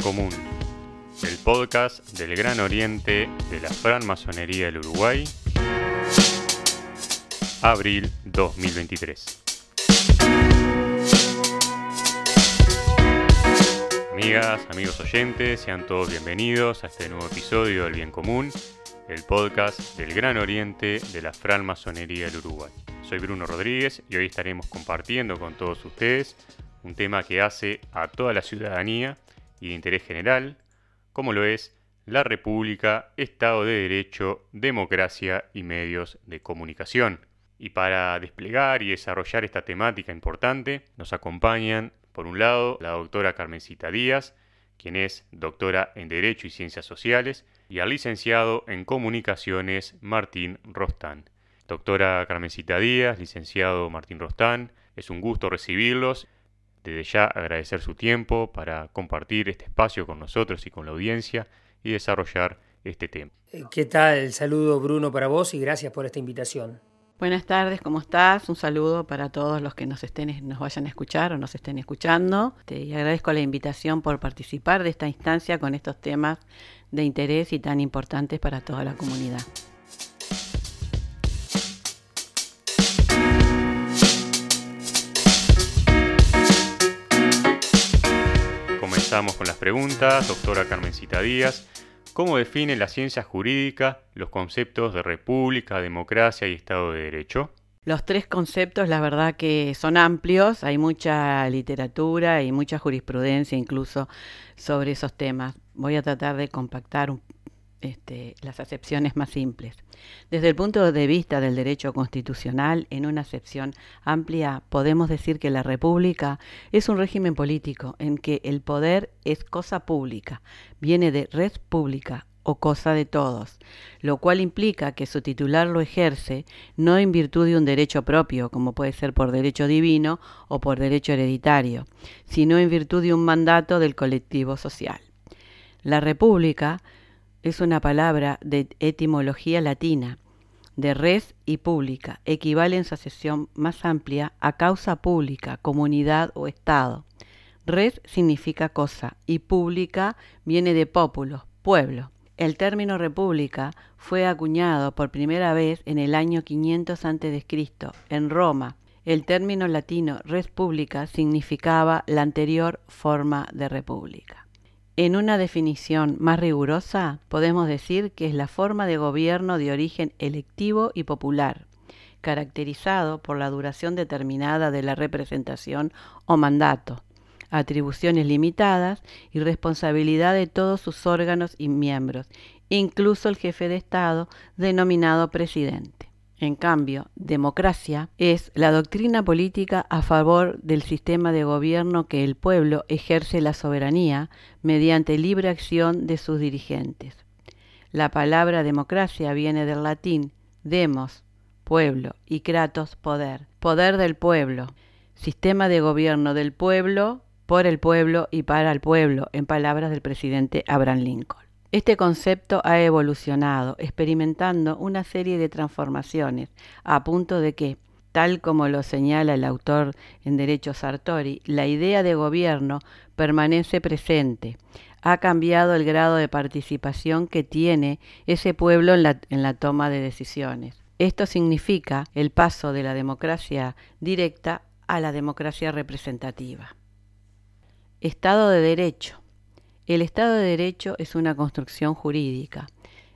Común, el podcast del Gran Oriente de la Francmasonería del Uruguay, abril 2023. Amigas, amigos oyentes, sean todos bienvenidos a este nuevo episodio del Bien Común, el podcast del Gran Oriente de la Francmasonería del Uruguay. Soy Bruno Rodríguez y hoy estaremos compartiendo con todos ustedes un tema que hace a toda la ciudadanía y de interés general, como lo es la República, Estado de Derecho, Democracia y Medios de Comunicación. Y para desplegar y desarrollar esta temática importante, nos acompañan, por un lado, la doctora Carmencita Díaz, quien es doctora en Derecho y Ciencias Sociales, y al licenciado en Comunicaciones Martín Rostán. Doctora Carmencita Díaz, licenciado Martín Rostán, es un gusto recibirlos desde ya agradecer su tiempo para compartir este espacio con nosotros y con la audiencia y desarrollar este tema. Eh, ¿Qué tal? Saludo Bruno para vos y gracias por esta invitación. Buenas tardes, ¿cómo estás? Un saludo para todos los que nos estén, nos vayan a escuchar o nos estén escuchando. Te agradezco la invitación por participar de esta instancia con estos temas de interés y tan importantes para toda la comunidad. Comenzamos con las preguntas. Doctora Carmencita Díaz, ¿cómo define la ciencia jurídica los conceptos de república, democracia y Estado de Derecho? Los tres conceptos, la verdad que son amplios, hay mucha literatura y mucha jurisprudencia incluso sobre esos temas. Voy a tratar de compactar un este, las acepciones más simples. Desde el punto de vista del derecho constitucional, en una acepción amplia, podemos decir que la República es un régimen político en que el poder es cosa pública, viene de res pública o cosa de todos, lo cual implica que su titular lo ejerce no en virtud de un derecho propio, como puede ser por derecho divino o por derecho hereditario, sino en virtud de un mandato del colectivo social. La República es una palabra de etimología latina, de res y pública, equivale en su acepción más amplia a causa pública, comunidad o Estado. Res significa cosa y pública viene de populo, pueblo. El término república fue acuñado por primera vez en el año 500 a.C. en Roma. El término latino res pública significaba la anterior forma de república. En una definición más rigurosa, podemos decir que es la forma de gobierno de origen electivo y popular, caracterizado por la duración determinada de la representación o mandato, atribuciones limitadas y responsabilidad de todos sus órganos y miembros, incluso el jefe de Estado denominado presidente. En cambio, democracia es la doctrina política a favor del sistema de gobierno que el pueblo ejerce la soberanía mediante libre acción de sus dirigentes. La palabra democracia viene del latín demos, pueblo, y kratos, poder, poder del pueblo, sistema de gobierno del pueblo, por el pueblo y para el pueblo, en palabras del presidente Abraham Lincoln. Este concepto ha evolucionado, experimentando una serie de transformaciones, a punto de que, tal como lo señala el autor en Derecho Sartori, la idea de gobierno permanece presente. Ha cambiado el grado de participación que tiene ese pueblo en la, en la toma de decisiones. Esto significa el paso de la democracia directa a la democracia representativa. Estado de Derecho. El Estado de Derecho es una construcción jurídica,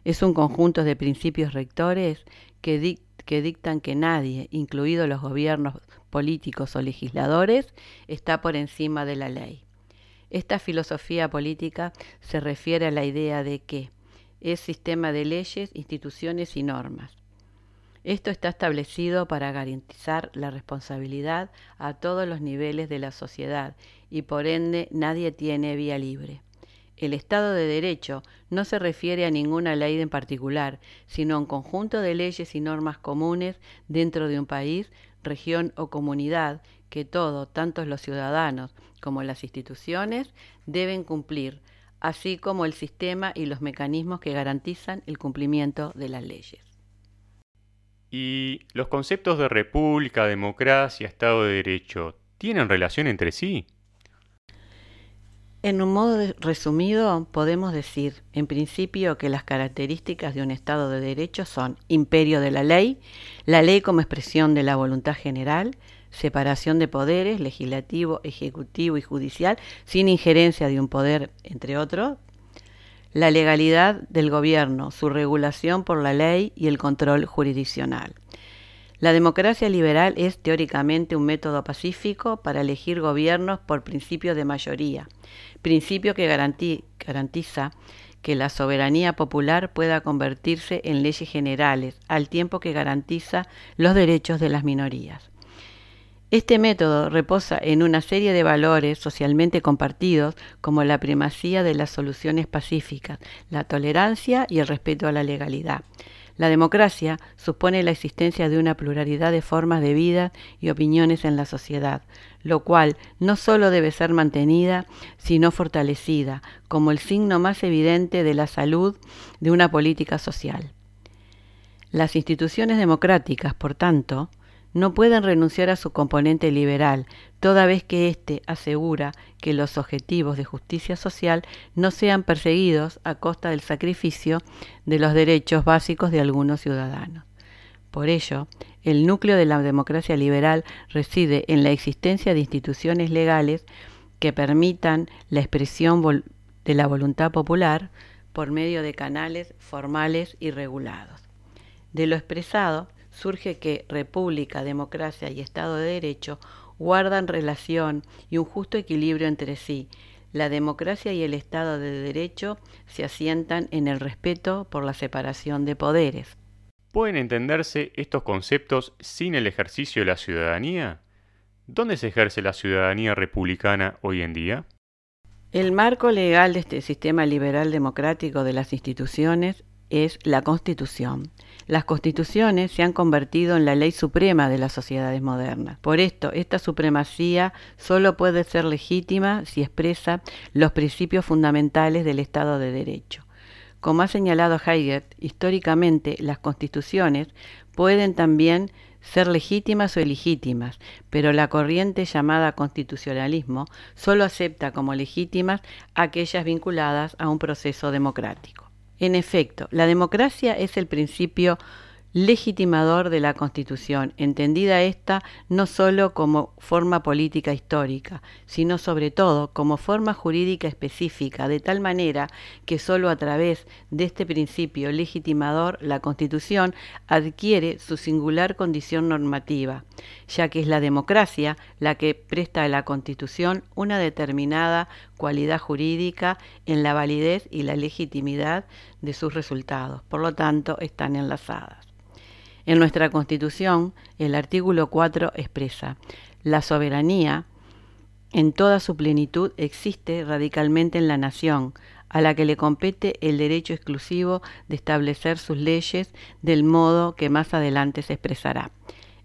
es un conjunto de principios rectores que, dictan que nadie, incluidos los gobiernos políticos o legisladores, está por encima de la ley. Esta filosofía política se refiere a la idea de que es sistema de leyes, instituciones y normas. Esto está establecido para garantizar la responsabilidad a todos los niveles de la sociedad y por ende nadie tiene vía libre. El Estado de Derecho no se refiere a ninguna ley en particular, sino a un conjunto de leyes y normas comunes dentro de un país, región o comunidad que todo, tanto los ciudadanos como las instituciones, deben cumplir, así como el sistema y los mecanismos que garantizan el cumplimiento de las leyes. ¿Y los conceptos de república, democracia, Estado de Derecho tienen relación entre sí? En un modo resumido, podemos decir, en principio, que las características de un Estado de Derecho son imperio de la ley, la ley como expresión de la voluntad general, separación de poderes, legislativo, ejecutivo y judicial, sin injerencia de un poder, entre otros, la legalidad del gobierno, su regulación por la ley y el control jurisdiccional. La democracia liberal es teóricamente un método pacífico para elegir gobiernos por principio de mayoría, principio que garantiza que la soberanía popular pueda convertirse en leyes generales, al tiempo que garantiza los derechos de las minorías. Este método reposa en una serie de valores socialmente compartidos como la primacía de las soluciones pacíficas, la tolerancia y el respeto a la legalidad. La democracia supone la existencia de una pluralidad de formas de vida y opiniones en la sociedad, lo cual no solo debe ser mantenida, sino fortalecida, como el signo más evidente de la salud de una política social. Las instituciones democráticas, por tanto, no pueden renunciar a su componente liberal, toda vez que éste asegura que los objetivos de justicia social no sean perseguidos a costa del sacrificio de los derechos básicos de algunos ciudadanos. Por ello, el núcleo de la democracia liberal reside en la existencia de instituciones legales que permitan la expresión de la voluntad popular por medio de canales formales y regulados. De lo expresado surge que república, democracia y Estado de Derecho guardan relación y un justo equilibrio entre sí. La democracia y el Estado de Derecho se asientan en el respeto por la separación de poderes. ¿Pueden entenderse estos conceptos sin el ejercicio de la ciudadanía? ¿Dónde se ejerce la ciudadanía republicana hoy en día? El marco legal de este sistema liberal democrático de las instituciones es la Constitución. Las constituciones se han convertido en la ley suprema de las sociedades modernas. Por esto, esta supremacía solo puede ser legítima si expresa los principios fundamentales del Estado de Derecho. Como ha señalado Heidegger, históricamente las constituciones pueden también ser legítimas o ilegítimas, pero la corriente llamada constitucionalismo solo acepta como legítimas aquellas vinculadas a un proceso democrático. En efecto, la democracia es el principio legitimador de la Constitución, entendida esta no sólo como forma política histórica, sino sobre todo como forma jurídica específica, de tal manera que sólo a través de este principio legitimador la Constitución adquiere su singular condición normativa, ya que es la democracia la que presta a la Constitución una determinada cualidad jurídica en la validez y la legitimidad de sus resultados. Por lo tanto, están enlazadas. En nuestra Constitución, el artículo 4 expresa, la soberanía en toda su plenitud existe radicalmente en la nación, a la que le compete el derecho exclusivo de establecer sus leyes del modo que más adelante se expresará.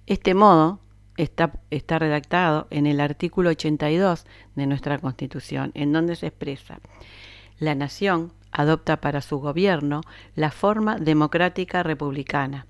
Este modo está, está redactado en el artículo 82 de nuestra Constitución, en donde se expresa, la nación adopta para su gobierno la forma democrática republicana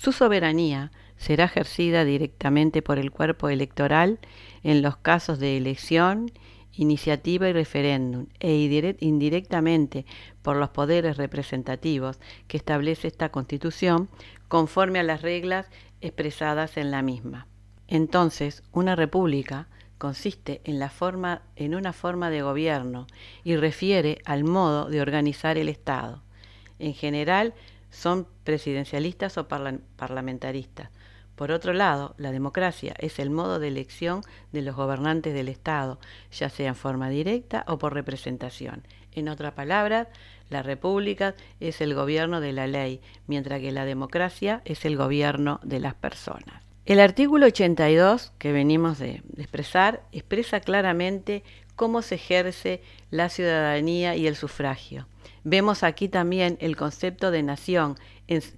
su soberanía será ejercida directamente por el cuerpo electoral en los casos de elección, iniciativa y referéndum, e indirectamente por los poderes representativos que establece esta Constitución conforme a las reglas expresadas en la misma. Entonces, una república consiste en, una forma de gobierno y refiere al modo de organizar el Estado. En general, son presidencialistas o parlamentaristas. Por otro lado, la democracia es el modo de elección de los gobernantes del Estado, ya sea en forma directa o por representación. En otras palabras, la república es el gobierno de la ley, mientras que la democracia es el gobierno de las personas. El artículo 82 que venimos de, expresar expresa claramente cómo se ejerce la ciudadanía y el sufragio. Vemos aquí también el concepto de nación,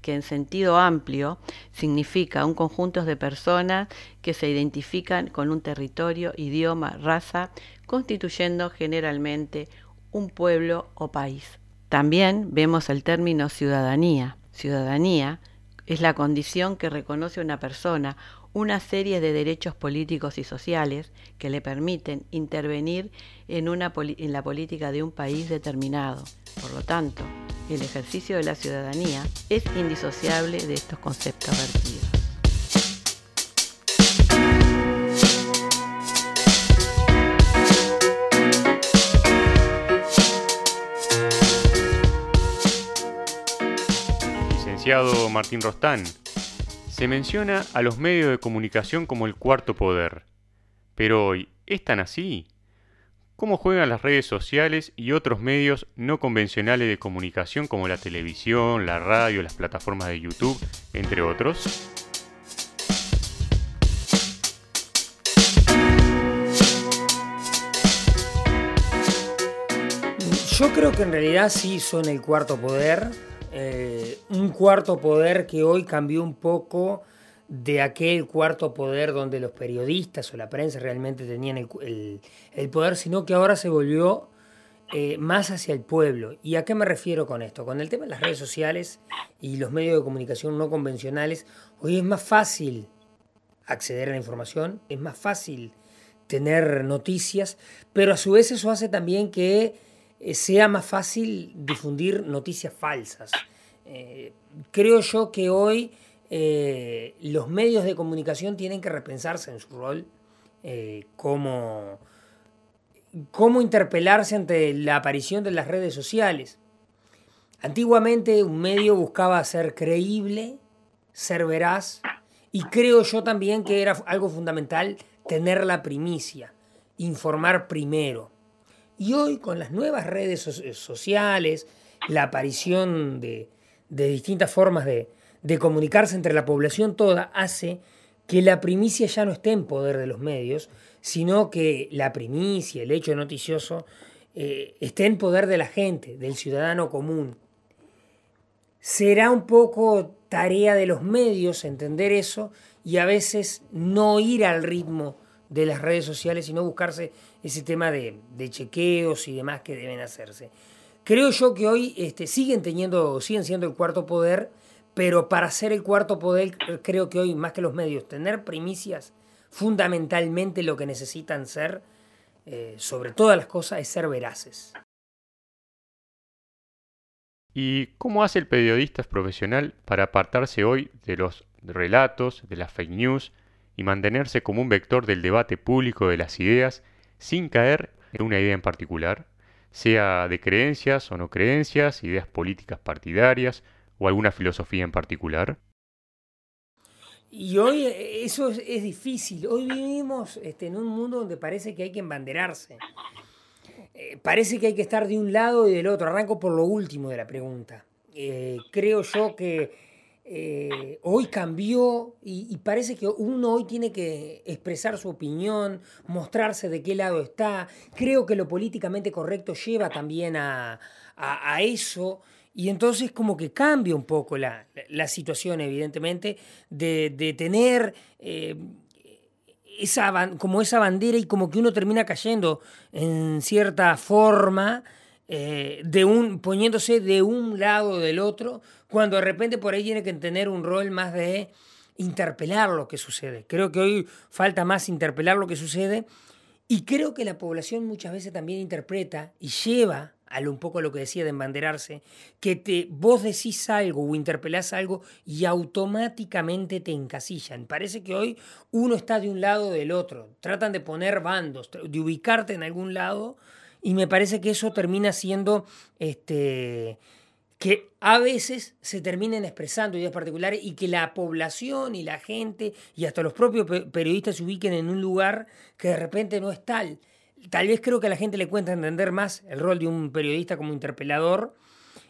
que en sentido amplio significa un conjunto de personas que se identifican con un territorio, idioma, raza, constituyendo generalmente un pueblo o país. También vemos el término ciudadanía. Ciudadanía es la condición que reconoce una persona una serie de derechos políticos y sociales que le permiten intervenir en, una en la política de un país determinado. Por lo tanto, el ejercicio de la ciudadanía es indisociable de estos conceptos vertidos. Licenciado Martín Rostán, se menciona a los medios de comunicación como el cuarto poder. Pero hoy, ¿es tan así? ¿Cómo juegan las redes sociales y otros medios no convencionales de comunicación como la televisión, la radio, las plataformas de YouTube, entre otros? Yo creo que en realidad sí son el cuarto poder, eh, un cuarto poder que hoy cambió un poco de aquel cuarto poder donde los periodistas o la prensa realmente tenían el, poder, sino que ahora se volvió eh, más hacia el pueblo. ¿Y a qué me refiero con esto? Con el tema de las redes sociales y los medios de comunicación no convencionales, hoy es más fácil acceder a la información, es más fácil tener noticias, pero a su vez eso hace también que sea más fácil difundir noticias falsas. Eh, creo yo que hoy eh, los medios de comunicación tienen que repensarse en su rol, eh, cómo, interpelarse ante la aparición de las redes sociales. Antiguamente un medio buscaba ser creíble, ser veraz, y creo yo también que era algo fundamental tener la primicia, informar primero. Y hoy con las nuevas redes sociales, la aparición de distintas formas de, de comunicarse entre la población toda hace que la primicia ya no esté en poder de los medios, sino que la primicia, el hecho noticioso, eh, esté en poder de la gente, del ciudadano común. Será un poco tarea de los medios entender eso y a veces no ir al ritmo de las redes sociales, sino buscarse ese tema de, chequeos y demás que deben hacerse. Creo yo que hoy este, siguen teniendo, siguen siendo el cuarto poder, pero para ser el cuarto poder, creo que hoy, más que los medios, tener primicias, fundamentalmente lo que necesitan ser, eh, sobre todas las cosas, es ser veraces. ¿Y cómo hace el periodista profesional para apartarse hoy de los relatos, de las fake news y mantenerse como un vector del debate público de las ideas sin caer en una idea en particular, sea de creencias o no creencias, ideas políticas partidarias o alguna filosofía en particular? Y hoy eh, eso es, difícil. Hoy vivimos este, en un mundo donde parece que hay que embanderarse. Eh, parece que hay que estar de un lado y del otro. Arranco por lo último de la pregunta. Eh, creo yo que hoy cambió y, parece que uno hoy tiene que expresar su opinión, mostrarse de qué lado está. Creo que lo políticamente correcto lleva también a, a eso. Y entonces como que cambia un poco la, situación, evidentemente, de, tener eh, esa, como esa bandera y como que uno termina cayendo en cierta forma, eh, de un, poniéndose de un lado del otro, cuando de repente por ahí tiene que tener un rol más de interpelar lo que sucede. Creo que hoy falta más interpelar lo que sucede y creo que la población muchas veces también interpreta y lleva a un poco lo que decía de embanderarse, que te, vos decís algo o interpelás algo y automáticamente te encasillan. Parece que hoy uno está de un lado del otro. Tratan de poner bandos, de ubicarte en algún lado y me parece que eso termina siendo este, que a veces se terminen expresando ideas particulares y que la población y la gente y hasta los propios periodistas se ubiquen en un lugar que de repente no es tal tal vez creo que a la gente le cuenta entender más el rol de un periodista como interpelador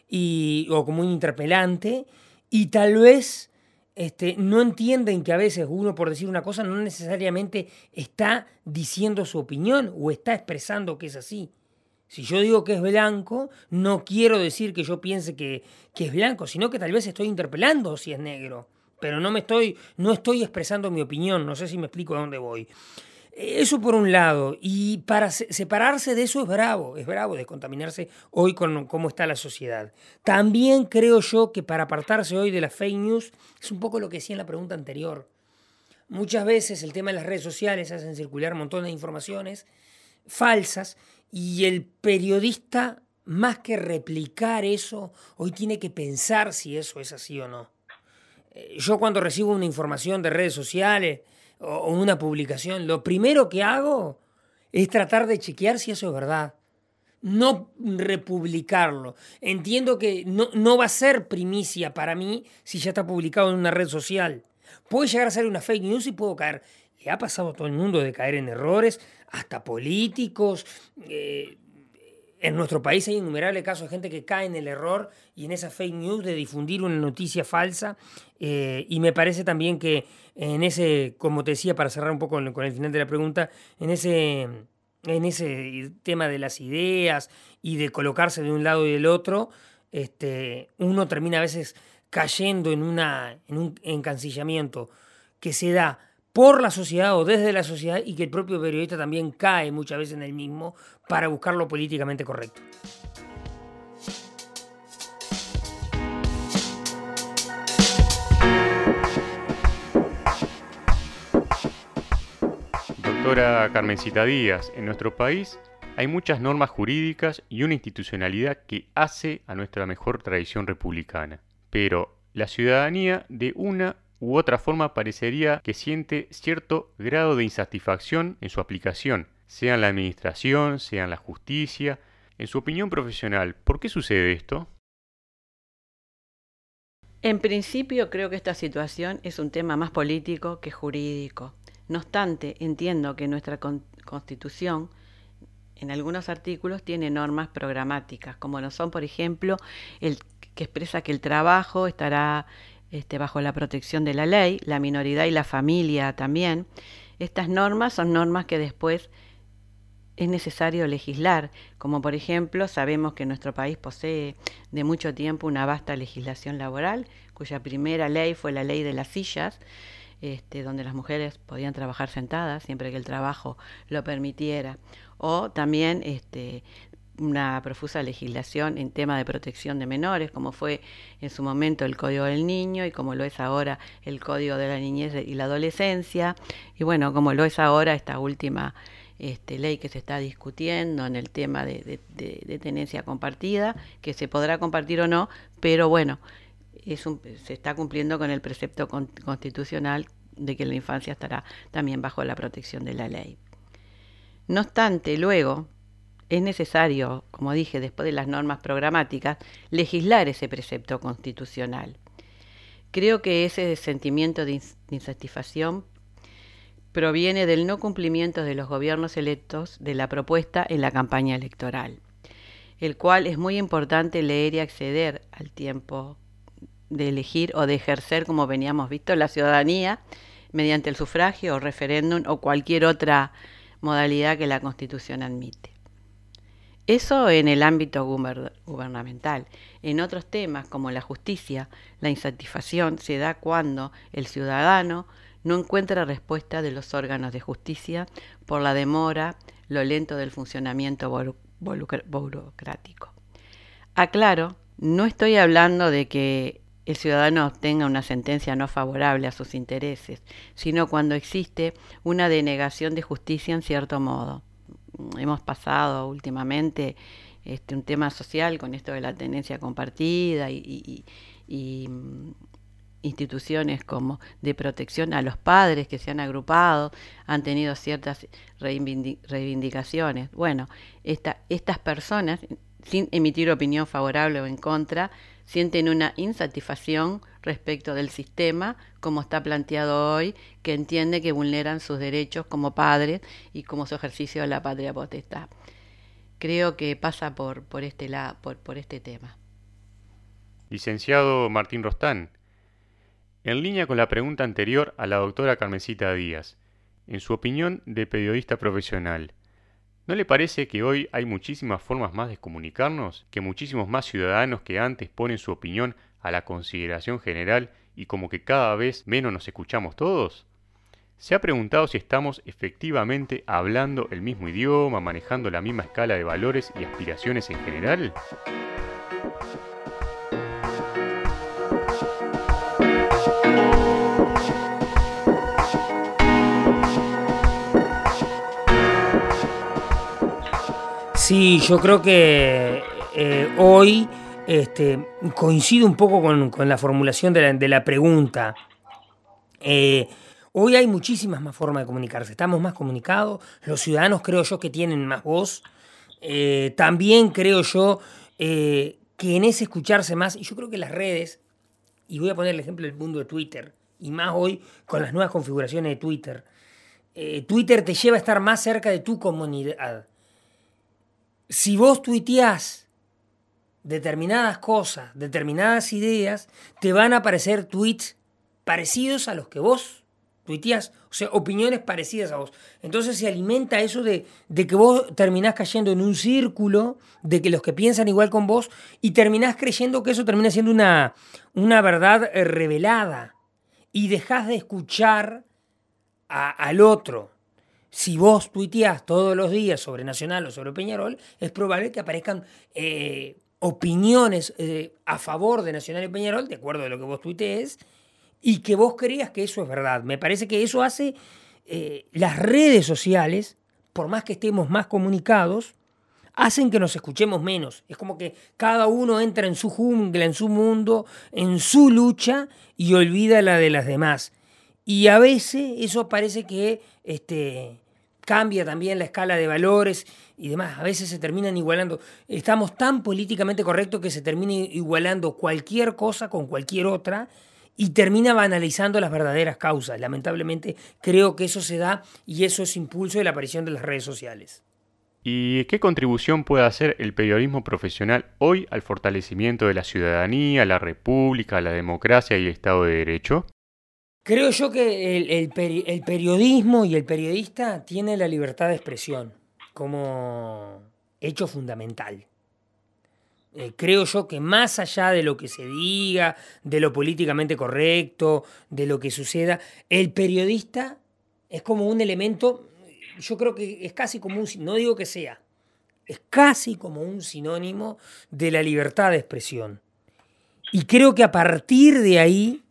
y, o como un interpelante y tal vez este, no entienden que a veces uno por decir una cosa no necesariamente está diciendo su opinión o está expresando que es así. Si yo digo que es blanco, no quiero decir que yo piense que, que es blanco, sino que tal vez estoy interpelando si es negro. Pero no me estoy, no estoy expresando mi opinión, no sé si me explico a dónde voy. Eso por un lado. Y para separarse de eso es bravo, es bravo descontaminarse hoy con cómo está la sociedad. También creo yo que para apartarse hoy de las fake news es un poco lo que decía en la pregunta anterior. muchas veces el tema de las redes sociales hacen circular montones de informaciones falsas y el periodista, más que replicar eso, hoy tiene que pensar si eso es así o no. Eh, yo cuando recibo una información de redes sociales o una publicación, lo primero que hago es tratar de chequear si eso es verdad. No republicarlo. Entiendo que no, no va a ser primicia para mí si ya está publicado en una red social. Puede llegar a ser una fake news y puedo caer. Le ha pasado a todo el mundo de caer en errores, hasta políticos. Eh, en nuestro país hay innumerables casos de gente que cae en el error y en esa fake news de difundir una noticia falsa. Eh, y me parece también que en ese, como te decía, para cerrar un poco con, el final de la pregunta, en ese, en ese tema de las ideas y de colocarse de un lado y del otro, este, uno termina a veces cayendo en, una, en un encancillamiento que se da por la sociedad o desde la sociedad y que el propio periodista también cae muchas veces en el mismo para buscar lo políticamente correcto. Doctora Carmencita Díaz, en nuestro país hay muchas normas jurídicas y una institucionalidad que hace a nuestra mejor tradición republicana. Pero la ciudadanía de una u otra forma parecería que siente cierto grado de insatisfacción en su aplicación, sea en la administración, sea en la justicia. En su opinión profesional, ¿por qué sucede esto? En principio creo que esta situación es un tema más político que jurídico. No obstante, entiendo que nuestra constitución en algunos artículos tiene normas programáticas, como no son, por ejemplo, el que expresa que el trabajo estará este, bajo la protección de la ley, la minoridad y la familia también. Estas normas son normas que después es necesario legislar, como por ejemplo sabemos que nuestro país posee de mucho tiempo una vasta legislación laboral, cuya primera ley fue la ley de las sillas, este, donde las mujeres podían trabajar sentadas siempre que el trabajo lo permitiera, o también este, una profusa legislación en tema de protección de menores, como fue en su momento el Código del Niño y como lo es ahora el Código de la Niñez y la Adolescencia, y bueno, como lo es ahora esta última este, ley que se está discutiendo en el tema de, tenencia compartida, que se podrá compartir o no, pero bueno, es se está cumpliendo con el precepto constitucional de que la infancia estará también bajo la protección de la ley. No obstante, luego, es necesario, como dije, después de las normas programáticas, legislar ese precepto constitucional. Creo que ese sentimiento de insatisfacción proviene del no cumplimiento de los gobiernos electos de la propuesta en la campaña electoral, el cual es muy importante leer y acceder al tiempo de elegir o de ejercer, como veníamos visto, la ciudadanía mediante el sufragio o referéndum o cualquier otra modalidad que la Constitución admite. Eso en el ámbito gubernamental. En otros temas, como la justicia, la insatisfacción se da cuando el ciudadano no encuentra respuesta de los órganos de justicia por la demora, lo lento del funcionamiento burocrático. Aclaro, no estoy hablando de que el ciudadano obtenga una sentencia no favorable a sus intereses, sino cuando existe una denegación de justicia en cierto modo hemos pasado últimamente este, un tema social con esto de la tenencia compartida y, mm, instituciones como de protección a los padres que se han agrupado, han tenido ciertas reivindicaciones. Bueno, estas personas, sin emitir opinión favorable o en contra, sienten una insatisfacción respecto del sistema como está planteado hoy, que entiende que vulneran sus derechos como padres y como su ejercicio de la patria potestad. Creo que pasa por, por, este, la, por, por este tema. Licenciado Martín Rostán, en línea con la pregunta anterior a la doctora Carmencita Díaz, en su opinión de periodista profesional, ¿No le parece que hoy hay muchísimas formas más de comunicarnos, que muchísimos más ciudadanos que antes ponen su opinión a la consideración general y como que cada vez menos nos escuchamos todos? ¿Se ha preguntado si estamos efectivamente hablando el mismo idioma, manejando la misma escala de valores y aspiraciones en general? Sí, yo creo que eh, hoy este, coincido un poco con, la formulación de la, pregunta. Eh, hoy hay muchísimas más formas de comunicarse, estamos más comunicados, los ciudadanos creo yo que tienen más voz, eh, también creo yo que en ese escucharse más, y yo creo que las redes, y voy a poner el ejemplo del mundo de Twitter, y más hoy con las nuevas configuraciones de Twitter, Twitter te lleva a estar más cerca de tu comunidad si vos tuiteás determinadas cosas, determinadas ideas, te van a aparecer tweets parecidos a los que vos tuiteás, o sea, opiniones parecidas a vos. Entonces se alimenta eso de, que vos terminás cayendo en un círculo de que los que piensan igual con vos y terminás creyendo que eso termina siendo una, una verdad eh, revelada y dejás de escuchar al otro si vos tuiteás todos los días sobre Nacional o sobre Peñarol, es probable que aparezcan eh, opiniones eh, a favor de Nacional y Peñarol, de acuerdo a lo que vos tuitees, y que vos creas que eso es verdad. Me parece que eso hace eh, las redes sociales, por más que estemos más comunicados, hacen que nos escuchemos menos. Es como que cada uno entra en su jungla, en su mundo, en su lucha y olvida la de las demás. Y a veces eso parece que este, cambia también la escala de valores y demás. A veces se terminan igualando. Estamos tan políticamente correctos que se termina igualando cualquier cosa con cualquier otra y termina banalizando las verdaderas causas. Lamentablemente creo que eso se da y eso es impulso de la aparición de las redes sociales. ¿Y qué contribución puede hacer el periodismo profesional hoy al fortalecimiento de la ciudadanía, la república, la democracia y el Estado de Derecho? Creo yo que el, periodismo y el periodista tiene la libertad de expresión como hecho fundamental. Eh, creo yo que más allá de lo que se diga, de lo políticamente correcto, de lo que suceda, el periodista es como un elemento, yo creo que es casi como un, no digo que sea, es casi como un sinónimo de la libertad de expresión. Y creo que a partir de ahí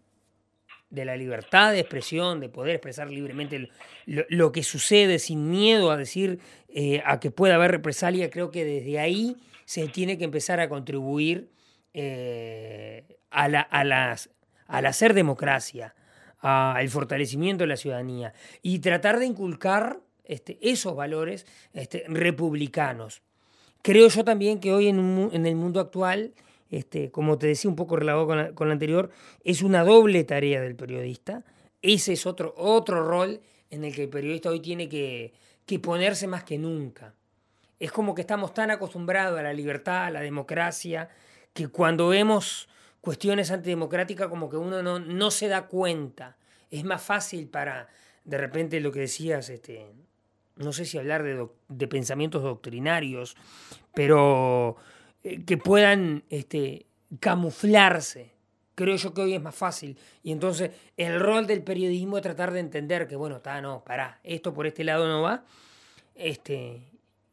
de la libertad de expresión, de poder expresar libremente lo, que sucede sin miedo a decir eh, a que pueda haber represalia, creo que desde ahí se tiene que empezar a contribuir eh, a, la, a las, al hacer democracia, al fortalecimiento de la ciudadanía y tratar de inculcar este, esos valores este, republicanos. Creo yo también que hoy en, en el mundo actual este, como te decía un poco relacionado con la, anterior, es una doble tarea del periodista. Ese es otro, otro rol en el que el periodista hoy tiene que, ponerse más que nunca. Es como que estamos tan acostumbrados a la libertad, a la democracia, que cuando vemos cuestiones antidemocráticas como que uno no, no se da cuenta. Es más fácil para, de repente, lo que decías, este, no sé si hablar de, de pensamientos doctrinarios, pero eh, que puedan este, camuflarse. Creo yo que hoy es más fácil. Y entonces el rol del periodismo es tratar de entender que, bueno, está, no, pará, esto por este lado no va. Este,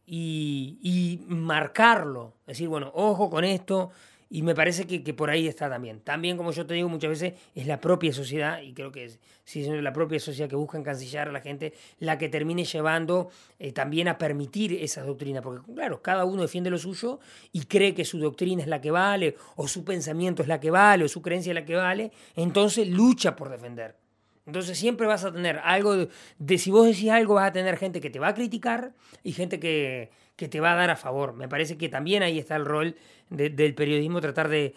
y, y marcarlo. Decir, bueno, ojo con esto, y me parece que, por ahí está también. También, como yo te digo muchas veces, es la propia sociedad, y creo que es, es la propia sociedad que busca encancillar a la gente, la que termine llevando eh, también a permitir esas doctrinas. Porque, claro, cada uno defiende lo suyo y cree que su doctrina es la que vale, o su pensamiento es la que vale, o su creencia es la que vale, entonces lucha por defender. Entonces siempre vas a tener algo de, si vos decís algo vas a tener gente que te va a criticar y gente que, que te va a dar a favor. Me parece que también ahí está el rol del periodismo, tratar de,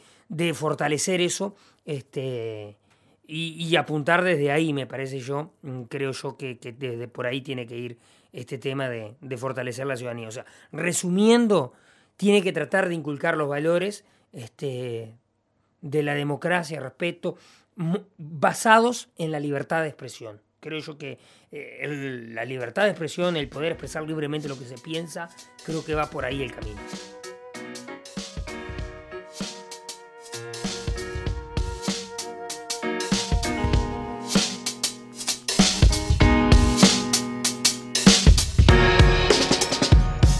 fortalecer eso este, y, apuntar desde ahí, me parece yo, mm, creo yo que, desde por ahí tiene que ir este tema de, fortalecer la ciudadanía. O sea, resumiendo, tiene que tratar de inculcar los valores este, de la democracia, respeto, basados en la libertad de expresión. Creo yo que eh, la libertad de expresión, el poder expresar libremente lo que se piensa, creo que va por ahí el camino.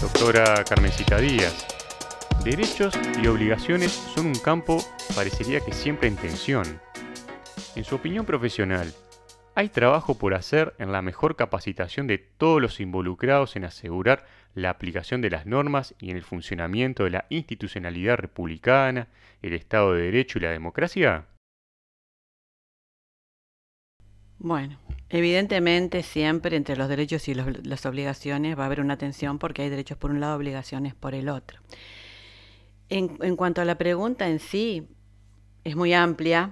Doctora Carmencita Díaz, derechos y obligaciones son un campo, parecería que siempre en tensión. En su opinión profesional, hay trabajo por hacer en la mejor capacitación de todos los involucrados en asegurar la aplicación de las normas y en el funcionamiento de la institucionalidad republicana, el Estado de Derecho y la democracia? Bueno, evidentemente siempre entre los derechos y las obligaciones va a haber una tensión porque hay derechos por un lado, obligaciones por el otro. En, en cuanto a la pregunta en sí, es muy amplia,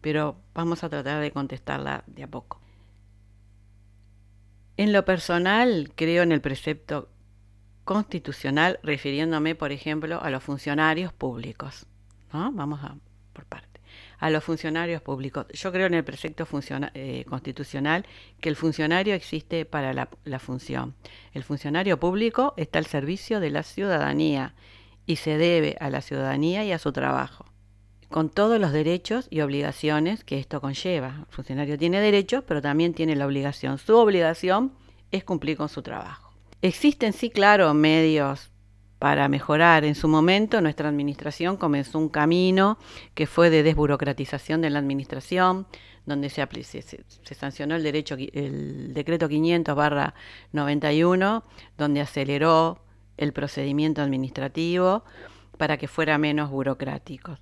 pero vamos a tratar de contestarla de a poco. En lo personal, creo en el precepto constitucional refiriéndome, por ejemplo, a los funcionarios públicos. ¿no? Vamos a por parte a los funcionarios públicos. Yo creo en el precepto eh, constitucional que el funcionario existe para la, la función. El funcionario público está al servicio de la ciudadanía y se debe a la ciudadanía y a su trabajo con todos los derechos y obligaciones que esto conlleva. El funcionario tiene derechos, pero también tiene la obligación. Su obligación es cumplir con su trabajo. Existen, sí, claro, medios para mejorar. En su momento nuestra administración comenzó un camino que fue de desburocratización de la administración, donde se, se, sancionó el, derecho, el decreto 500 barra 91, donde aceleró el procedimiento administrativo para que fuera menos burocrático.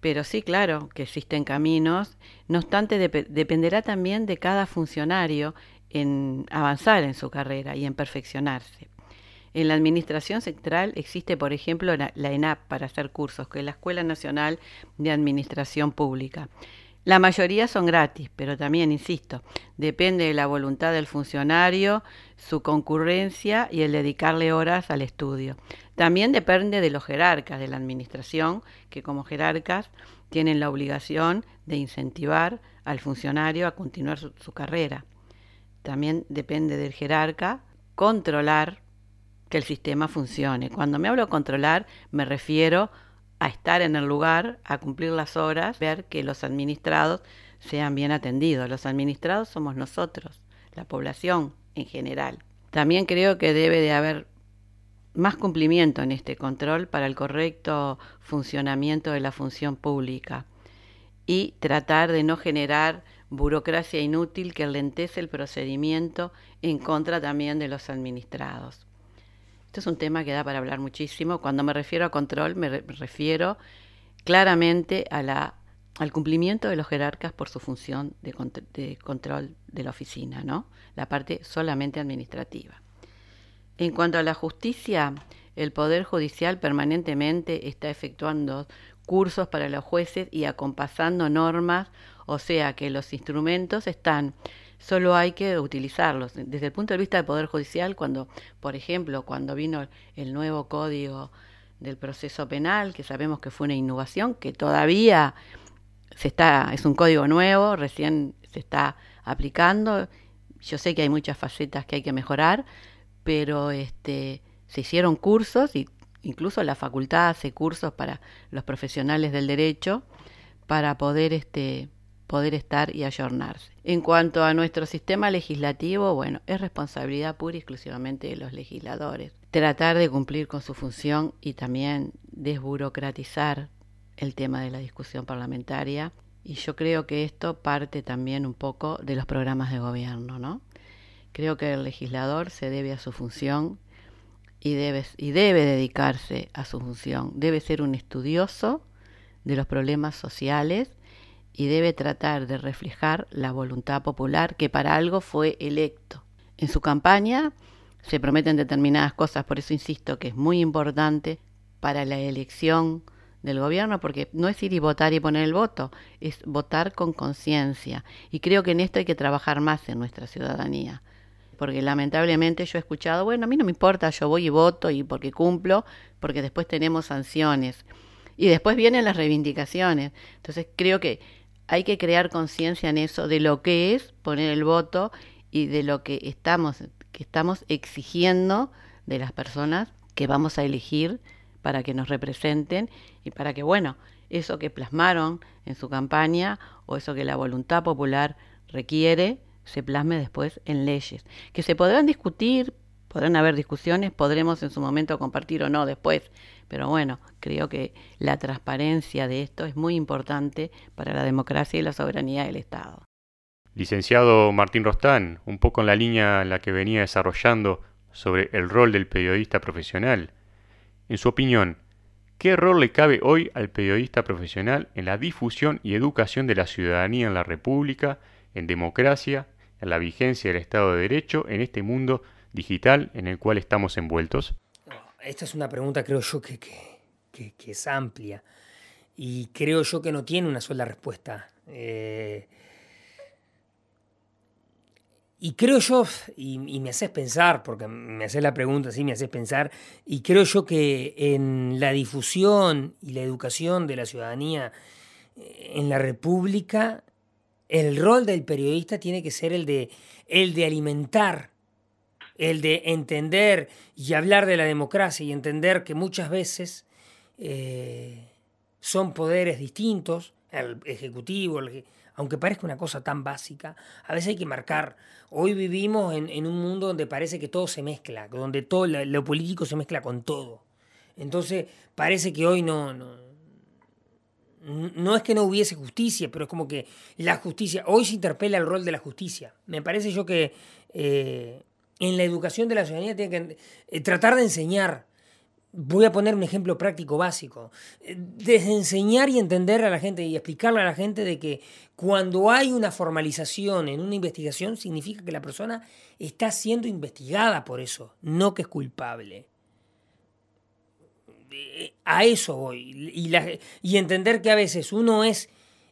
Pero sí, claro, que existen caminos, no obstante dependerá también de cada funcionario en avanzar en su carrera y en perfeccionarse. En la Administración Central existe, por ejemplo, la, ENAP para hacer cursos, que es la Escuela Nacional de Administración Pública. La mayoría son gratis, pero también, insisto, depende de la voluntad del funcionario, su concurrencia y el dedicarle horas al estudio. También depende de los jerarcas de la Administración, que como jerarcas tienen la obligación de incentivar al funcionario a continuar su carrera. También depende del jerarca controlar que el sistema funcione. Cuando me hablo controlar, me refiero a estar en el lugar, a cumplir las horas, ver que los administrados sean bien atendidos. Los administrados somos nosotros, la población en general. También creo que debe de haber más cumplimiento en este control para el correcto funcionamiento de la función pública y tratar de no generar burocracia inútil que lentece el procedimiento en contra también de los administrados. Es un tema que da para hablar muchísimo. Cuando me refiero a control, me, refiero claramente al cumplimiento de los jerarcas por su función de, de control de la oficina, ¿no? La parte solamente administrativa. En cuanto a la justicia, el Poder Judicial permanentemente está efectuando cursos para los jueces y acompasando normas, o sea que los instrumentos están solo hay que utilizarlos. Desde el punto de vista del Poder Judicial, cuando, por ejemplo, cuando vino el nuevo código del proceso penal, que sabemos que fue una innovación, que todavía se está, es un código nuevo, recién se está aplicando. Yo sé que hay muchas facetas que hay que mejorar, pero este, se hicieron cursos y incluso la facultad hace cursos para los profesionales del derecho para poder este, poder estar y ayornarse. En cuanto a nuestro sistema legislativo, bueno, es responsabilidad pura y exclusivamente de los legisladores. Tratar de cumplir con su función y también desburocratizar el tema de la discusión parlamentaria. Y yo creo que esto parte también un poco de los programas de gobierno, ¿no? Creo que el legislador se debe a su función y debe, y debe dedicarse a su función. Debe ser un estudioso de los problemas sociales y debe tratar de reflejar la voluntad popular que para algo fue electo. En su campaña se prometen determinadas cosas, por eso insisto que es muy importante para la elección del gobierno, porque no es ir y votar y poner el voto, es votar con conciencia. Y creo que en esto hay que trabajar más en nuestra ciudadanía. Porque lamentablemente yo he escuchado, bueno, a mí no me importa, yo voy y voto y porque cumplo, porque después tenemos sanciones. Y después vienen las reivindicaciones. Entonces creo que hay que crear conciencia en eso de lo que es poner el voto y de lo que estamos, que estamos exigiendo de las personas que vamos a elegir para que nos representen y para que, bueno, eso que plasmaron en su campaña o eso que la voluntad popular requiere, se plasme después en leyes, que se podrán discutir, podrán haber discusiones, podremos en su momento compartir o no después, pero bueno, creo que la transparencia de esto es muy importante para la democracia y la soberanía del Estado. Licenciado Martín Rostán, un poco en la línea en la que venía desarrollando sobre el rol del periodista profesional. En su opinión, ¿qué rol le cabe hoy al periodista profesional en la difusión y educación de la ciudadanía en la República, en democracia, en la vigencia del Estado de Derecho, en este mundo digital en el cual estamos envueltos? Esta es una pregunta, creo yo, que, que, es amplia y creo yo que no tiene una sola respuesta. Eh, y creo yo, y, me haces pensar, porque me haces la pregunta, sí, me haces pensar, y creo yo que en la difusión y la educación de la ciudadanía eh, en la República, el rol del periodista tiene que ser el de, el de alimentar, el de entender y hablar de la democracia y entender que muchas veces eh, son poderes distintos, el ejecutivo, aunque parezca una cosa tan básica, a veces hay que marcar. Hoy vivimos en, un mundo donde parece que todo se mezcla, donde todo lo, político se mezcla con todo. Entonces parece que hoy no, no, no es que no hubiese justicia, pero es como que la justicia, hoy se interpela el rol de la justicia. Me parece yo que eh, en la educación de la ciudadanía tiene que eh, tratar de enseñar Voy a poner un ejemplo práctico básico. Desde enseñar y entender a la gente y explicarle a la gente de que cuando hay una formalización en una investigación significa que la persona está siendo investigada por eso, no que es culpable. A eso voy. Y, y entender que a veces uno es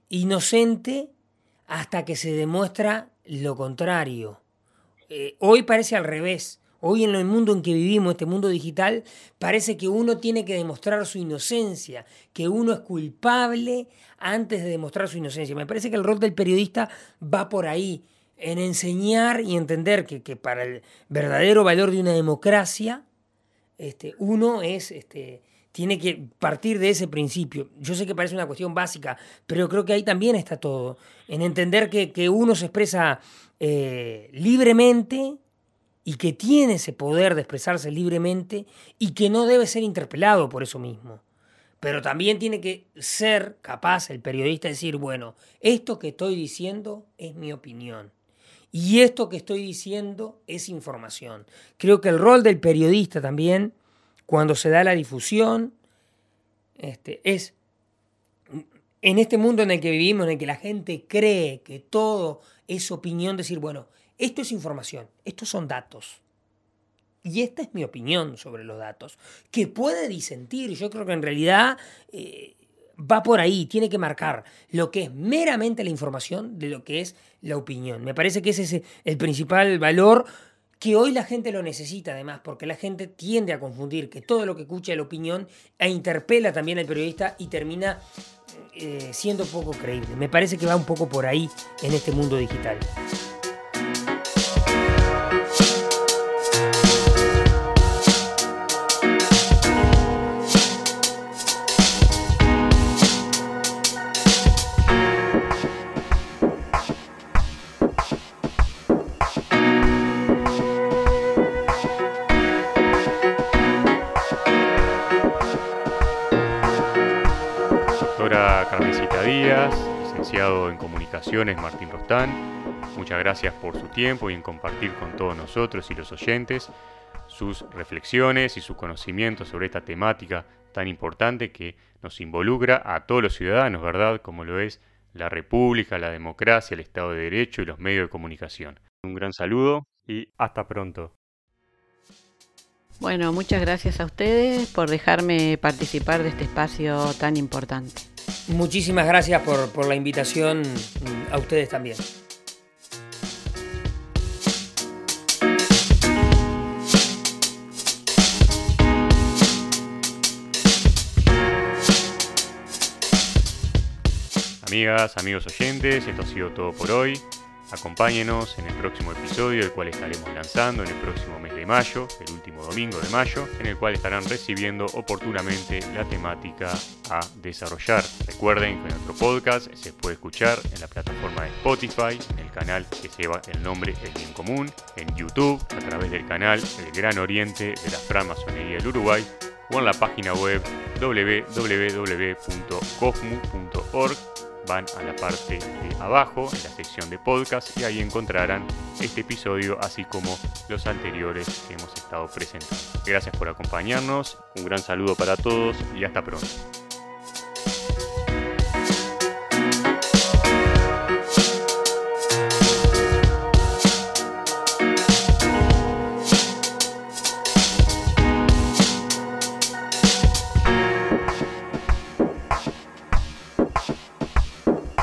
inocente hasta que se demuestra lo contrario. Eh, hoy parece al revés. Hoy en el mundo en que vivimos, este mundo digital, parece que uno tiene que demostrar su inocencia, que uno es culpable antes de demostrar su inocencia. Me parece que el rol del periodista va por ahí, en enseñar y entender que, para el verdadero valor de una democracia, este, uno es, este, tiene que partir de ese principio. Yo sé que parece una cuestión básica, pero creo que ahí también está todo, en entender que, uno se expresa eh, libremente y que tiene ese poder de expresarse libremente y que no debe ser interpelado por eso mismo. Pero también tiene que ser capaz el periodista de decir, bueno, esto que estoy diciendo es mi opinión. Y esto que estoy diciendo es información. Creo que el rol del periodista también, cuando se da la difusión, este, es en este mundo en el que vivimos, en el que la gente cree que todo es opinión, decir, bueno, esto es información, estos son datos. Y esta es mi opinión sobre los datos, que puede disentir. Yo creo que en realidad eh, va por ahí, tiene que marcar lo que es meramente la información de lo que es la opinión. Me parece que ese es el principal valor que hoy la gente lo necesita además, porque la gente tiende a confundir que todo lo que escucha es la opinión e interpela también al periodista y termina eh, siendo poco creíble. Me parece que va un poco por ahí en este mundo digital. En Comunicaciones Martín Rostán. Muchas gracias por su tiempo y en compartir con todos nosotros y los oyentes sus reflexiones y su conocimiento sobre esta temática tan importante que nos involucra a todos los ciudadanos, ¿verdad? Como lo es la República, la democracia, el Estado de Derecho y los medios de comunicación. Un gran saludo y hasta pronto. Bueno, muchas gracias a ustedes por dejarme participar de este espacio tan importante. Muchísimas gracias por, la invitación a ustedes también. Amigas, amigos oyentes, esto ha sido todo por hoy. Acompáñenos en el próximo episodio, el cual estaremos lanzando en el próximo mes de mayo, el último domingo de mayo, en el cual estarán recibiendo oportunamente la temática a desarrollar. Recuerden que nuestro podcast se puede escuchar en la plataforma de Spotify, en el canal que lleva el nombre El Bien Común, en YouTube, a través del canal El Gran Oriente de la Francmasonería del Uruguay, o en la página web www.cosmu.org van a la parte de abajo, en la sección de podcast, y ahí encontrarán este episodio, así como los anteriores que hemos estado presentando. Gracias por acompañarnos, un gran saludo para todos y hasta pronto.